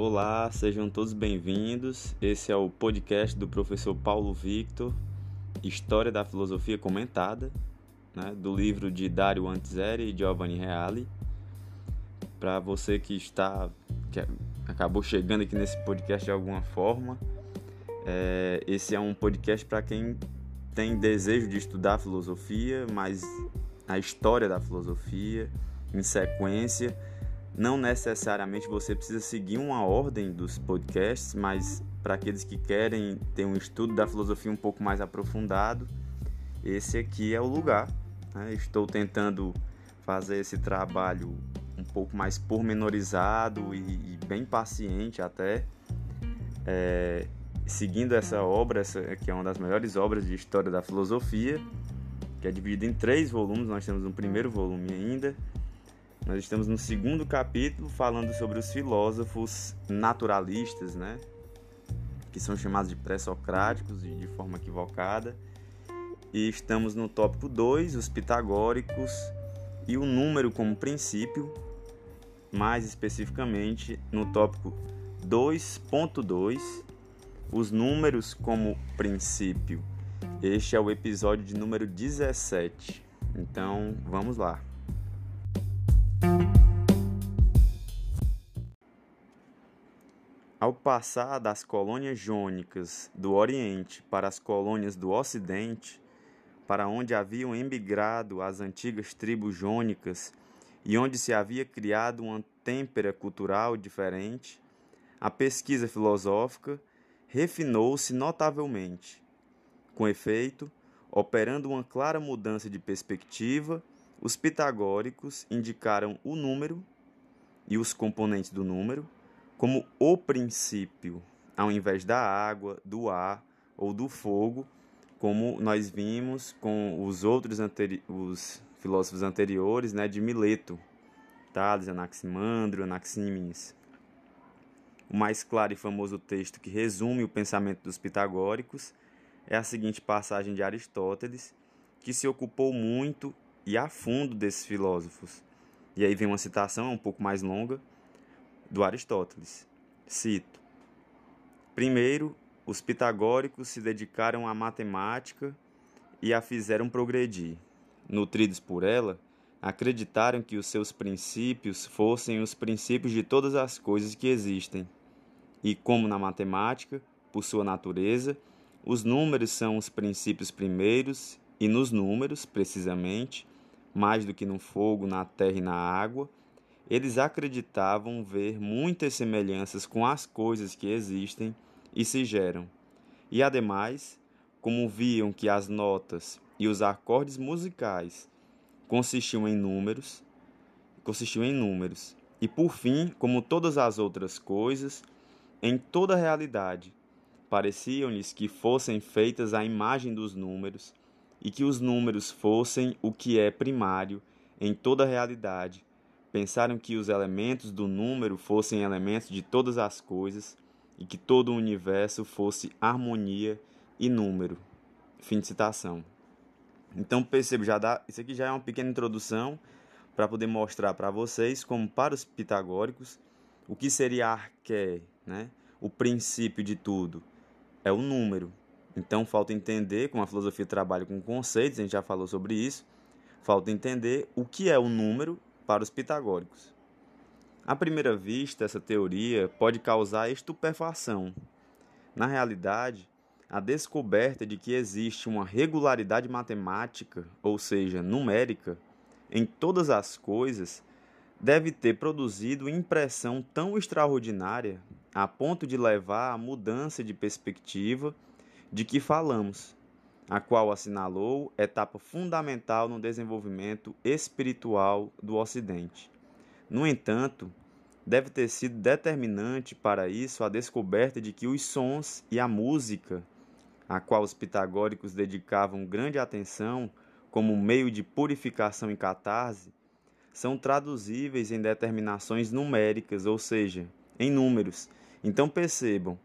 Olá, sejam todos bem-vindos. Esse é o podcast do professor Paulo Victor, História da Filosofia Comentada, né, do livro de Dario Antiseri e Giovanni Reale. Para você que está que acabou chegando aqui nesse podcast de alguma forma, é, esse é um podcast para quem tem desejo de estudar filosofia, mas a história da filosofia em sequência não necessariamente você precisa seguir uma ordem dos podcasts, mas para aqueles que querem ter um estudo da filosofia um pouco mais aprofundado, esse aqui é o lugar. Né? Estou tentando fazer esse trabalho um pouco mais pormenorizado e, e bem paciente até, é, seguindo essa obra, essa, que é uma das melhores obras de história da filosofia, que é dividida em três volumes. Nós temos um primeiro volume ainda nós estamos no segundo capítulo falando sobre os filósofos naturalistas, né? Que são chamados de pré-socráticos de forma equivocada. E estamos no tópico 2, os pitagóricos e o número como princípio, mais especificamente no tópico 2.2, os números como princípio. Este é o episódio de número 17. Então, vamos lá. Ao passar das colônias jônicas do Oriente para as colônias do Ocidente, para onde haviam emigrado as antigas tribos jônicas e onde se havia criado uma têmpera cultural diferente, a pesquisa filosófica refinou-se notavelmente. Com efeito, operando uma clara mudança de perspectiva, os pitagóricos indicaram o número e os componentes do número como o princípio, ao invés da água, do ar ou do fogo, como nós vimos com os outros anteri os filósofos anteriores, né, de Mileto, Tales, Anaximandro, Anaxímenes. O mais claro e famoso texto que resume o pensamento dos pitagóricos é a seguinte passagem de Aristóteles, que se ocupou muito e a fundo desses filósofos. E aí vem uma citação um pouco mais longa, do Aristóteles. Cito: Primeiro, os pitagóricos se dedicaram à matemática e a fizeram progredir. Nutridos por ela, acreditaram que os seus princípios fossem os princípios de todas as coisas que existem. E como na matemática, por sua natureza, os números são os princípios primeiros, e nos números, precisamente, mais do que no fogo, na terra e na água, eles acreditavam ver muitas semelhanças com as coisas que existem e se geram. E ademais, como viam que as notas e os acordes musicais consistiam em números, consistiam em números. E por fim, como todas as outras coisas, em toda a realidade, pareciam-lhes que fossem feitas à imagem dos números, e que os números fossem o que é primário em toda a realidade, pensaram que os elementos do número fossem elementos de todas as coisas e que todo o universo fosse harmonia e número. Fim de citação. Então percebo, já dá, isso aqui já é uma pequena introdução para poder mostrar para vocês como para os pitagóricos o que seria arqué, né? O princípio de tudo é o número. Então falta entender como a filosofia trabalha com conceitos, a gente já falou sobre isso. Falta entender o que é o número para os pitagóricos. À primeira vista, essa teoria pode causar estupefação. Na realidade, a descoberta de que existe uma regularidade matemática, ou seja, numérica, em todas as coisas, deve ter produzido impressão tão extraordinária a ponto de levar à mudança de perspectiva de que falamos a qual assinalou etapa fundamental no desenvolvimento espiritual do Ocidente. No entanto, deve ter sido determinante para isso a descoberta de que os sons e a música, a qual os pitagóricos dedicavam grande atenção como meio de purificação e catarse, são traduzíveis em determinações numéricas, ou seja, em números. Então percebam,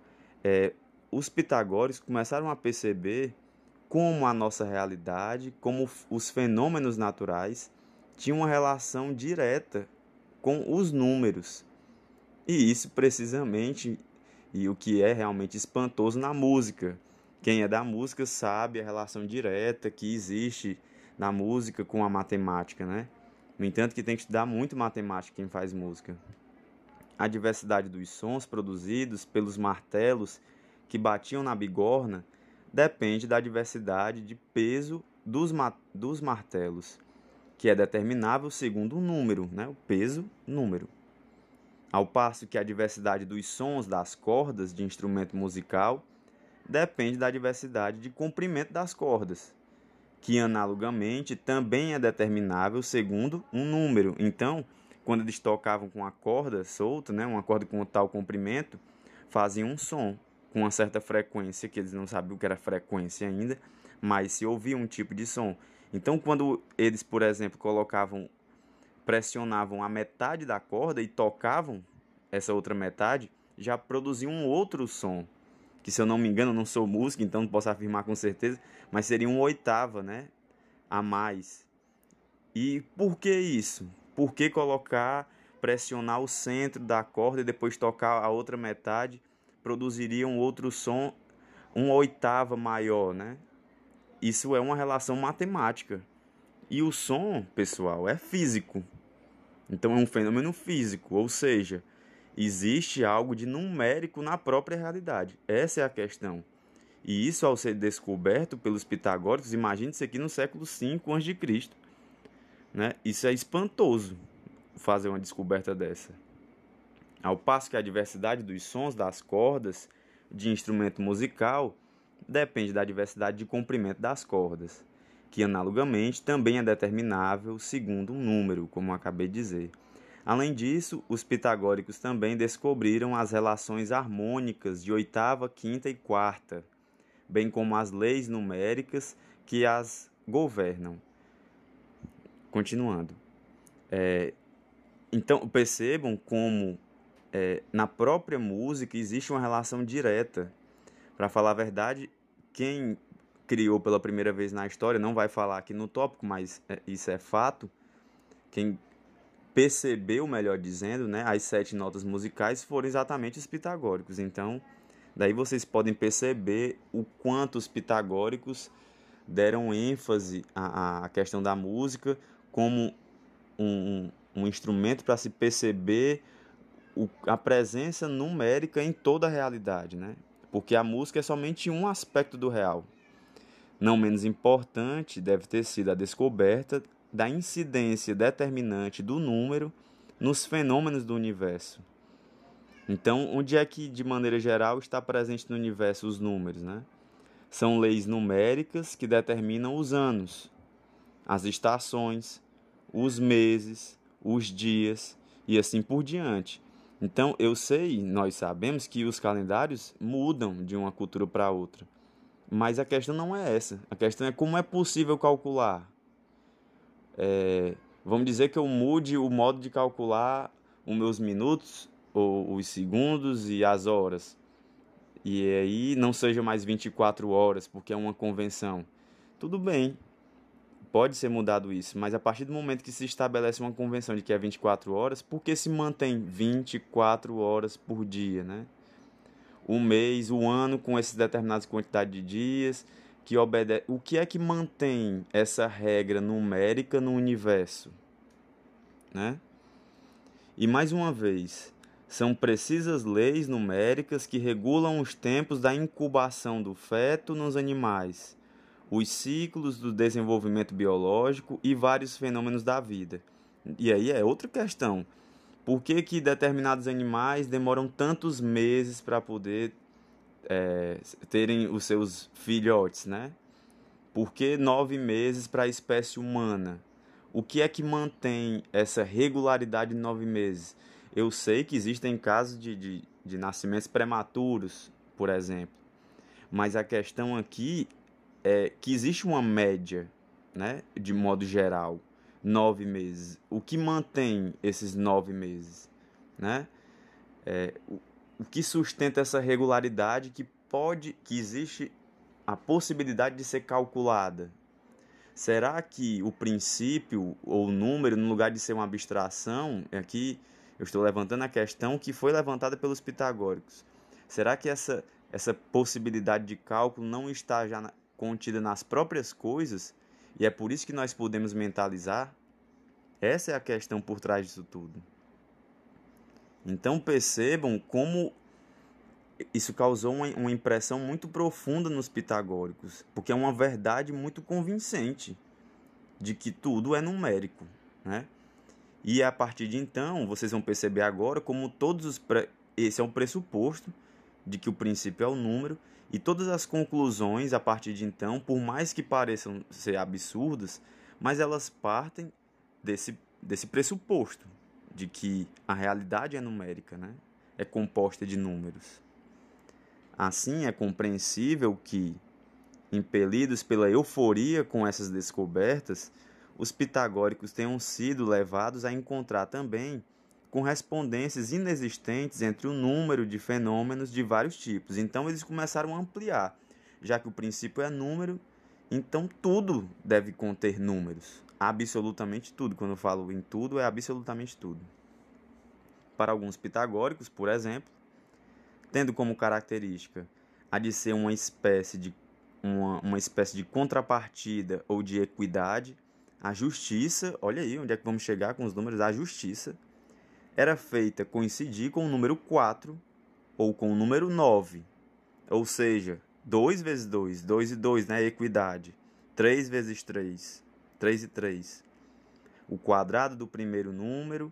é, os pitagóricos começaram a perceber como a nossa realidade, como os fenômenos naturais tinham uma relação direta com os números. E isso precisamente e o que é realmente espantoso na música. Quem é da música sabe a relação direta que existe na música com a matemática, né? No entanto, que tem que estudar muito matemática quem faz música. A diversidade dos sons produzidos pelos martelos que batiam na bigorna depende da diversidade de peso dos, ma dos martelos, que é determinável segundo o número, né? o peso, número. Ao passo que a diversidade dos sons das cordas de instrumento musical depende da diversidade de comprimento das cordas, que analogamente também é determinável segundo um número. Então, quando eles tocavam com a corda solta, né, uma corda com tal comprimento, faziam um som com uma certa frequência, que eles não sabiam o que era frequência ainda, mas se ouvia um tipo de som. Então, quando eles, por exemplo, colocavam pressionavam a metade da corda e tocavam essa outra metade, já produziam um outro som. Que se eu não me engano, não sou músico, então não posso afirmar com certeza, mas seria uma oitava, né? A mais. E por que isso? Por que colocar, pressionar o centro da corda e depois tocar a outra metade? Produziria um outro som, uma oitava maior, né? Isso é uma relação matemática. E o som, pessoal, é físico. Então é um fenômeno físico, ou seja, existe algo de numérico na própria realidade. Essa é a questão. E isso, ao ser descoberto pelos pitagóricos, imagine isso aqui no século V a.C. Né? Isso é espantoso fazer uma descoberta dessa. Ao passo que a diversidade dos sons das cordas de instrumento musical depende da diversidade de comprimento das cordas, que analogamente também é determinável segundo um número, como acabei de dizer. Além disso, os pitagóricos também descobriram as relações harmônicas de oitava, quinta e quarta, bem como as leis numéricas que as governam. Continuando. É, então, percebam como é, na própria música existe uma relação direta para falar a verdade, quem criou pela primeira vez na história, não vai falar aqui no tópico, mas é, isso é fato, quem percebeu, melhor dizendo, né, as sete notas musicais foram exatamente os pitagóricos. Então, daí vocês podem perceber o quanto os pitagóricos deram ênfase à, à questão da música como um, um instrumento para se perceber o, a presença numérica em toda a realidade, né? porque a música é somente um aspecto do real. Não menos importante deve ter sido a descoberta da incidência determinante do número nos fenômenos do universo. Então, onde é que, de maneira geral, está presente no universo os números? Né? São leis numéricas que determinam os anos, as estações, os meses, os dias e assim por diante. Então, eu sei, nós sabemos que os calendários mudam de uma cultura para outra. Mas a questão não é essa. A questão é como é possível calcular. É, vamos dizer que eu mude o modo de calcular os meus minutos, ou os segundos e as horas. E aí não seja mais 24 horas, porque é uma convenção. Tudo bem, pode ser mudado isso, mas a partir do momento que se estabelece uma convenção de que é 24 horas, por que se mantém 24 horas por dia, né? O mês, o ano com essas determinadas quantidades de dias, que obedece. O que é que mantém essa regra numérica no universo, né? E mais uma vez, são precisas leis numéricas que regulam os tempos da incubação do feto nos animais os ciclos do desenvolvimento biológico e vários fenômenos da vida. E aí é outra questão. Por que, que determinados animais demoram tantos meses para poder é, terem os seus filhotes, né? Por que nove meses para a espécie humana? O que é que mantém essa regularidade de nove meses? Eu sei que existem casos de, de, de nascimentos prematuros, por exemplo. Mas a questão aqui é que existe uma média, né, de modo geral, nove meses. O que mantém esses nove meses, né? É, o, o que sustenta essa regularidade que pode, que existe a possibilidade de ser calculada? Será que o princípio ou o número, no lugar de ser uma abstração, aqui Eu estou levantando a questão que foi levantada pelos pitagóricos. Será que essa, essa possibilidade de cálculo não está já na, contida nas próprias coisas e é por isso que nós podemos mentalizar? Essa é a questão por trás disso tudo. Então percebam como isso causou uma, impressão muito profunda nos pitagóricos, porque é uma verdade muito convincente de que tudo é numérico, né? E a partir de então, vocês vão perceber agora como todos os pre... esse é um pressuposto de que o princípio é o número e todas as conclusões a partir de então, por mais que pareçam ser absurdas, mas elas partem desse desse pressuposto de que a realidade é numérica, né? É composta de números. Assim, é compreensível que, impelidos pela euforia com essas descobertas, os pitagóricos tenham sido levados a encontrar também correspondências inexistentes entre o número de fenômenos de vários tipos. Então, eles começaram a ampliar, já que o princípio é número, então tudo deve conter números. Absolutamente tudo. Quando eu falo em tudo, é absolutamente tudo. Para alguns pitagóricos, por exemplo, tendo como característica a de ser uma espécie de, uma, uma espécie de contrapartida ou de equidade, a justiça, olha aí onde é que vamos chegar com os números, a justiça era feita coincidir com o número 4 ou com o número 9, ou seja, 2 vezes 2, 2 e 2, né, equidade, 3 vezes 3, 3 e 3. O quadrado do primeiro número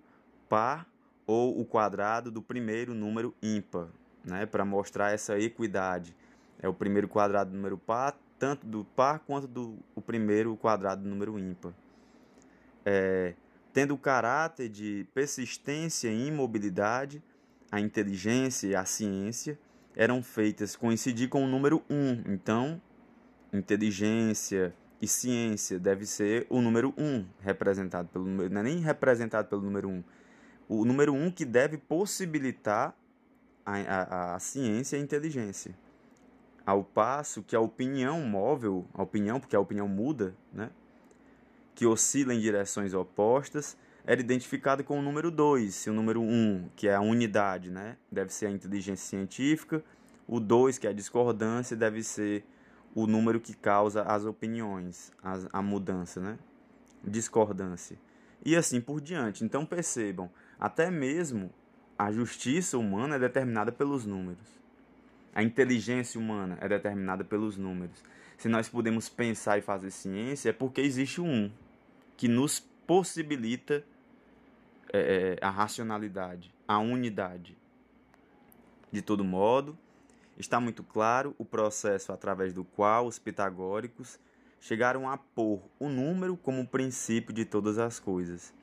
par ou o quadrado do primeiro número ímpar, né, para mostrar essa equidade. É o primeiro quadrado do número par, tanto do par quanto do o primeiro quadrado do número ímpar. É, tendo o caráter de persistência e imobilidade, a inteligência e a ciência eram feitas coincidir com o número 1. Então, inteligência e ciência deve ser o número 1 representado pelo número, não é nem representado pelo número 1. O número 1 que deve possibilitar a, a, a ciência e a inteligência. Ao passo que a opinião móvel, a opinião, porque a opinião muda, né? Que oscila em direções opostas, era identificada com o número 2, o número 1, um, que é a unidade, né? deve ser a inteligência científica, o 2, que é a discordância, deve ser o número que causa as opiniões, a, a mudança, né? discordância. E assim por diante. Então percebam, até mesmo a justiça humana é determinada pelos números. A inteligência humana é determinada pelos números. Se nós podemos pensar e fazer ciência, é porque existe um que nos possibilita é, é, a racionalidade, a unidade. De todo modo, está muito claro o processo através do qual os pitagóricos chegaram a pôr o número como princípio de todas as coisas.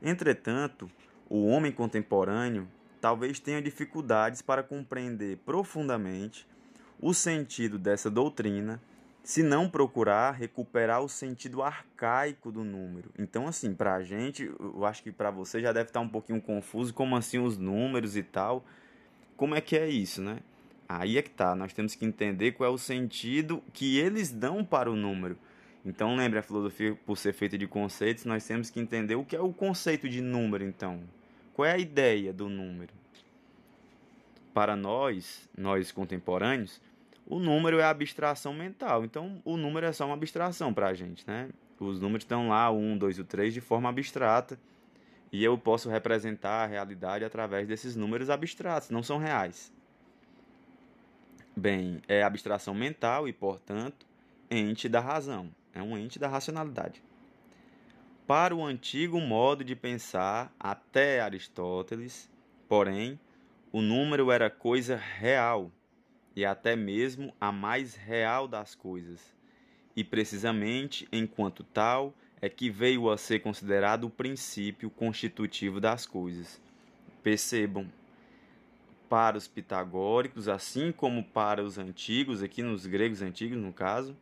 Entretanto, o homem contemporâneo talvez tenha dificuldades para compreender profundamente o sentido dessa doutrina se não procurar recuperar o sentido arcaico do número. Então, assim, para a gente, eu acho que para você já deve estar um pouquinho confuso, como assim os números e tal. Como é que é isso, né? Aí é que tá, nós temos que entender qual é o sentido que eles dão para o número. Então, lembre, a filosofia, por ser feita de conceitos, nós temos que entender o que é o conceito de número, então. Qual é a ideia do número? Para nós, nós contemporâneos, o número é abstração mental. Então, o número é só uma abstração para a gente, né? Os números estão lá, o 1, 2 e o 3, de forma abstrata. E eu posso representar a realidade através desses números abstratos, não são reais. Bem, é abstração mental e, portanto, ente da razão é um ente da racionalidade. Para o antigo modo de pensar, até Aristóteles, porém, o número era coisa real e até mesmo a mais real das coisas, e precisamente enquanto tal é que veio a ser considerado o princípio constitutivo das coisas. Percebam, para os pitagóricos, assim como para os antigos, aqui nos gregos antigos no caso,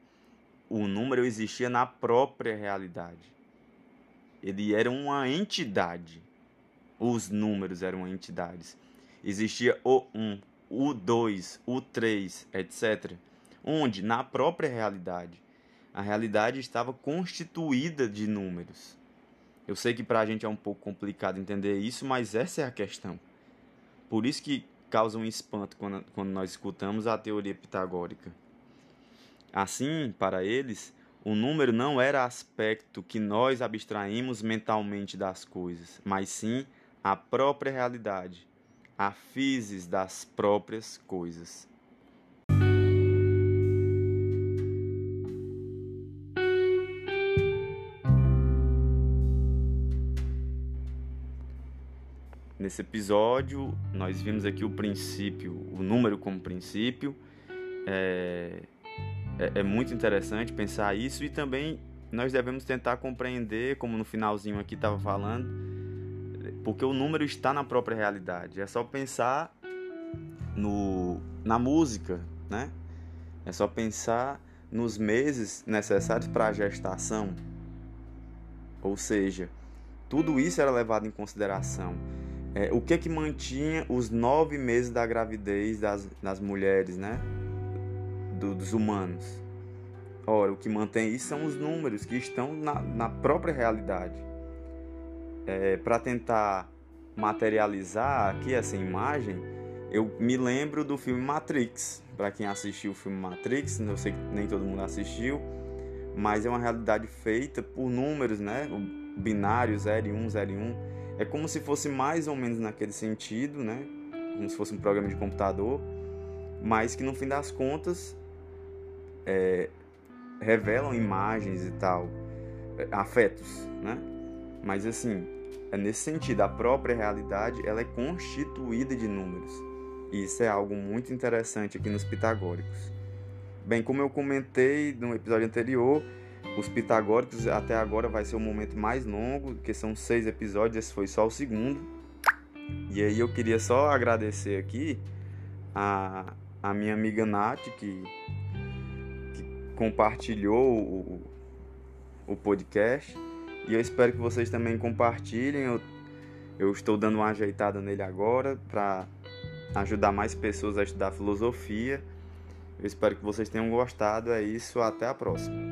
o número existia na própria realidade. Ele era uma entidade. Os números eram entidades. Existia o 1, o 2, o 3, etc. Onde, na própria realidade, a realidade estava constituída de números. Eu sei que para a gente é um pouco complicado entender isso, mas essa é a questão. Por isso que causa um espanto quando, quando nós escutamos a teoria pitagórica. Assim, para eles, o número não era aspecto que nós abstraímos mentalmente das coisas, mas sim a própria realidade, a physis das próprias coisas. Nesse episódio, nós vimos aqui o princípio, o número como princípio. É, é, é, muito interessante pensar isso e também nós devemos tentar compreender, como no finalzinho aqui estava falando, porque o número está na própria realidade. É só pensar no, na música, né? É só pensar nos meses necessários para a gestação. Ou seja, tudo isso era levado em consideração. É, o que que mantinha os nove meses da gravidez das, das mulheres, né? Do, dos humanos? Ora, o que mantém isso são os números que estão na, na própria realidade. É, Para tentar materializar aqui essa imagem, eu me lembro do filme Matrix. Para quem assistiu o filme Matrix, eu sei que nem todo mundo assistiu, mas é uma realidade feita por números, né? O binário 0 e 1, 0 e 1 é como se fosse mais ou menos naquele sentido, né? Como se fosse um programa de computador, mas que no fim das contas é, revelam imagens e tal, é, afetos, né? Mas assim, é nesse sentido, a própria realidade ela é constituída de números. E isso é algo muito interessante aqui nos pitagóricos. Bem, como eu comentei no episódio anterior, os Pitagóricos até agora vai ser o momento mais longo, que são seis episódios, esse foi só o segundo. E aí eu queria só agradecer aqui a, a minha amiga Nath, que, que compartilhou o, o podcast. E eu espero que vocês também compartilhem. Eu, eu estou dando uma ajeitada nele agora para ajudar mais pessoas a estudar filosofia. Eu espero que vocês tenham gostado. É isso, até a próxima.